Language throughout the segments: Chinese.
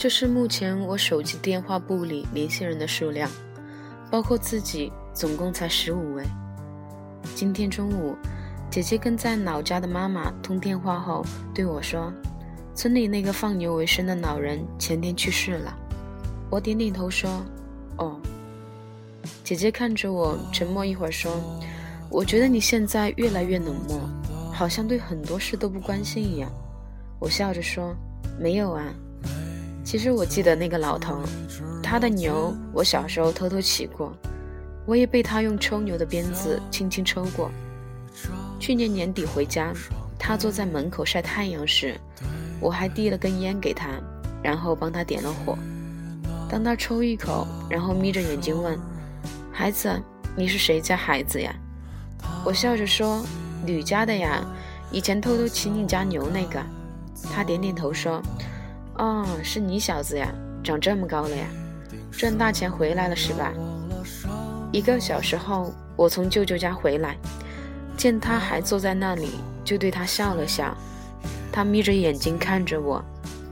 这是目前我手机电话簿里联系人的数量，包括自己，总共才十五位。今天中午，姐姐跟在老家的妈妈通电话后对我说：“村里那个放牛为生的老人前天去世了。”我点点头说：“哦。”姐姐看着我，沉默一会儿说：“我觉得你现在越来越冷漠，好像对很多事都不关心一样。”我笑着说：“没有啊。”其实我记得那个老头，他的牛我小时候偷偷骑过，我也被他用抽牛的鞭子轻轻抽过。去年年底回家，他坐在门口晒太阳时，我还递了根烟给他，然后帮他点了火。当他抽一口，然后眯着眼睛问：“孩子，你是谁家孩子呀？”我笑着说：“吕家的呀，以前偷偷骑你家牛那个。”他点点头说。哦，是你小子呀，长这么高了呀，赚大钱回来了是吧？一个小时后，我从舅舅家回来，见他还坐在那里，就对他笑了笑。他眯着眼睛看着我，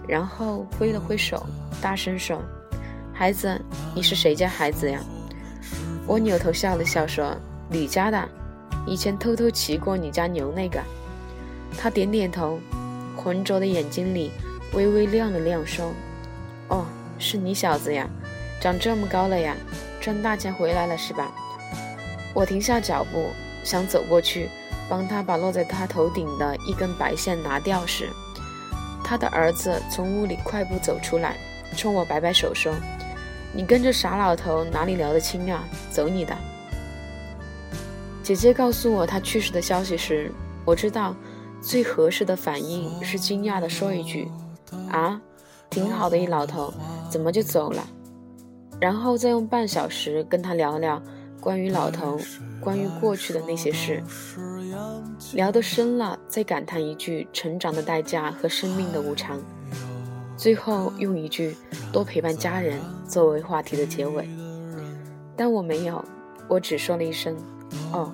然后挥了挥手，大声说：“孩子，你是谁家孩子呀？”我扭头笑了笑说：“李家的，以前偷偷骑过你家牛那个。”他点点头，浑浊的眼睛里。微微亮了亮，说：“哦，是你小子呀，长这么高了呀，赚大钱回来了是吧？”我停下脚步，想走过去帮他把落在他头顶的一根白线拿掉时，他的儿子从屋里快步走出来，冲我摆摆手说：“你跟着傻老头哪里聊得清啊？走你的！”姐姐告诉我他去世的消息时，我知道最合适的反应是惊讶地说一句。啊，挺好的一老头，怎么就走了？然后再用半小时跟他聊聊关于老头、关于过去的那些事，聊得深了，再感叹一句成长的代价和生命的无常，最后用一句多陪伴家人作为话题的结尾。但我没有，我只说了一声“哦”。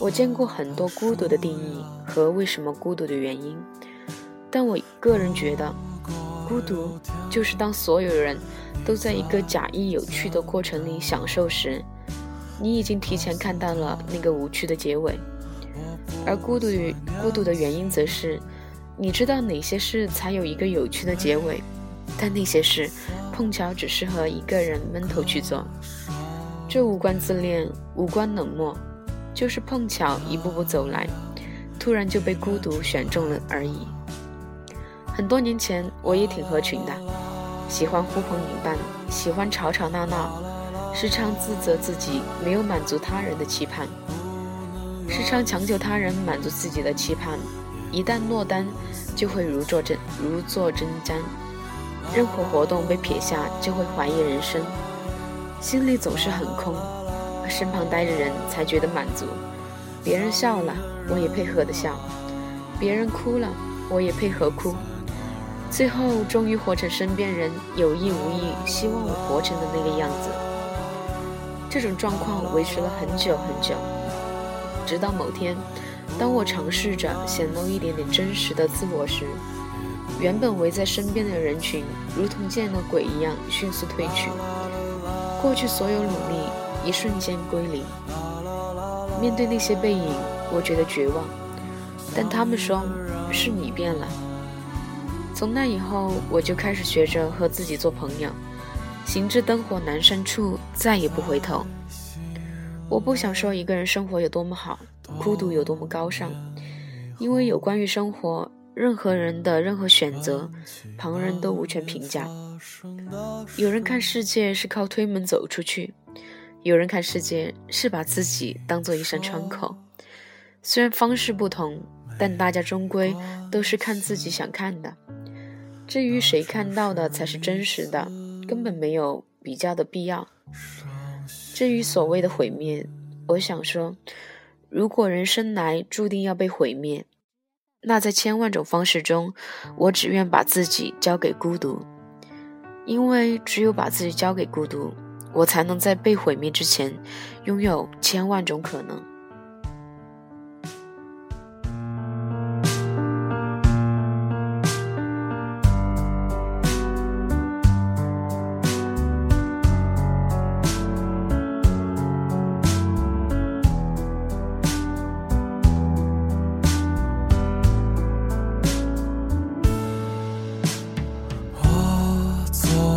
我见过很多孤独的定义和为什么孤独的原因。但我个人觉得，孤独就是当所有人都在一个假意有趣的过程里享受时，你已经提前看到了那个无趣的结尾。而孤独与孤独的原因，则是你知道哪些事才有一个有趣的结尾，但那些事碰巧只适合一个人闷头去做。这无关自恋，无关冷漠，就是碰巧一步步走来，突然就被孤独选中了而已。很多年前，我也挺合群的，喜欢呼朋引伴，喜欢吵吵闹闹，时常自责自己没有满足他人的期盼，时常强求他人满足自己的期盼，一旦落单，就会如坐针如坐针毡，任何活动被撇下就会怀疑人生，心里总是很空，身旁待着人才觉得满足，别人笑了，我也配合的笑，别人哭了，我也配合哭。最后，终于活成身边人有意无意希望我活成的那个样子。这种状况维持了很久很久，直到某天，当我尝试着显露一点点真实的自我时，原本围在身边的人群如同见了鬼一样迅速退去，过去所有努力一瞬间归零。面对那些背影，我觉得绝望，但他们说是你变了。从那以后，我就开始学着和自己做朋友，行至灯火阑珊处，再也不回头。我不想说一个人生活有多么好，孤独有多么高尚，因为有关于生活，任何人的任何选择，旁人都无权评价。有人看世界是靠推门走出去，有人看世界是把自己当做一扇窗口。虽然方式不同，但大家终归都是看自己想看的。至于谁看到的才是真实的，根本没有比较的必要。至于所谓的毁灭，我想说，如果人生来注定要被毁灭，那在千万种方式中，我只愿把自己交给孤独，因为只有把自己交给孤独，我才能在被毁灭之前，拥有千万种可能。soul.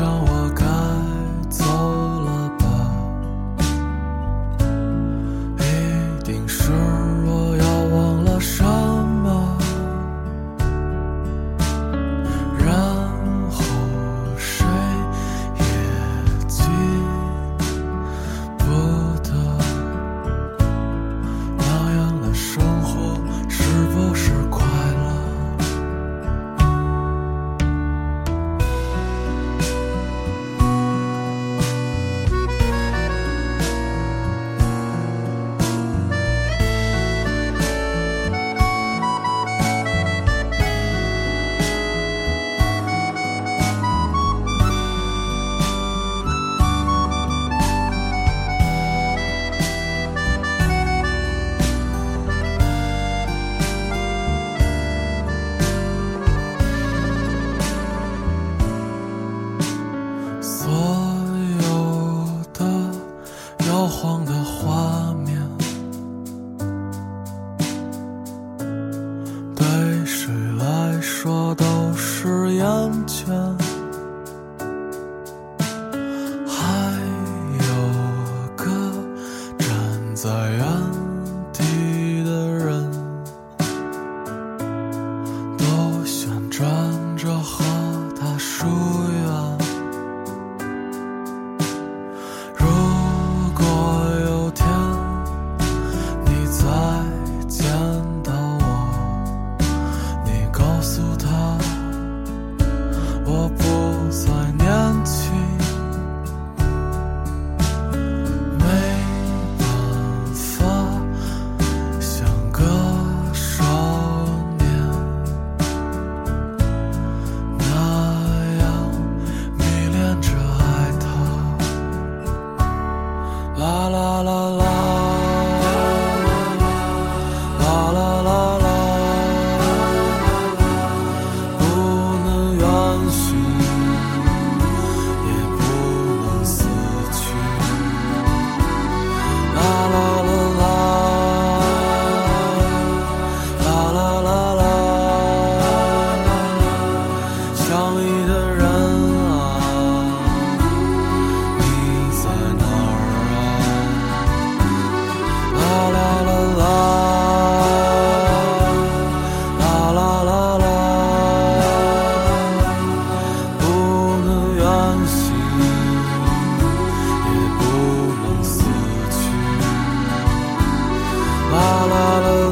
让我说都是眼前 la la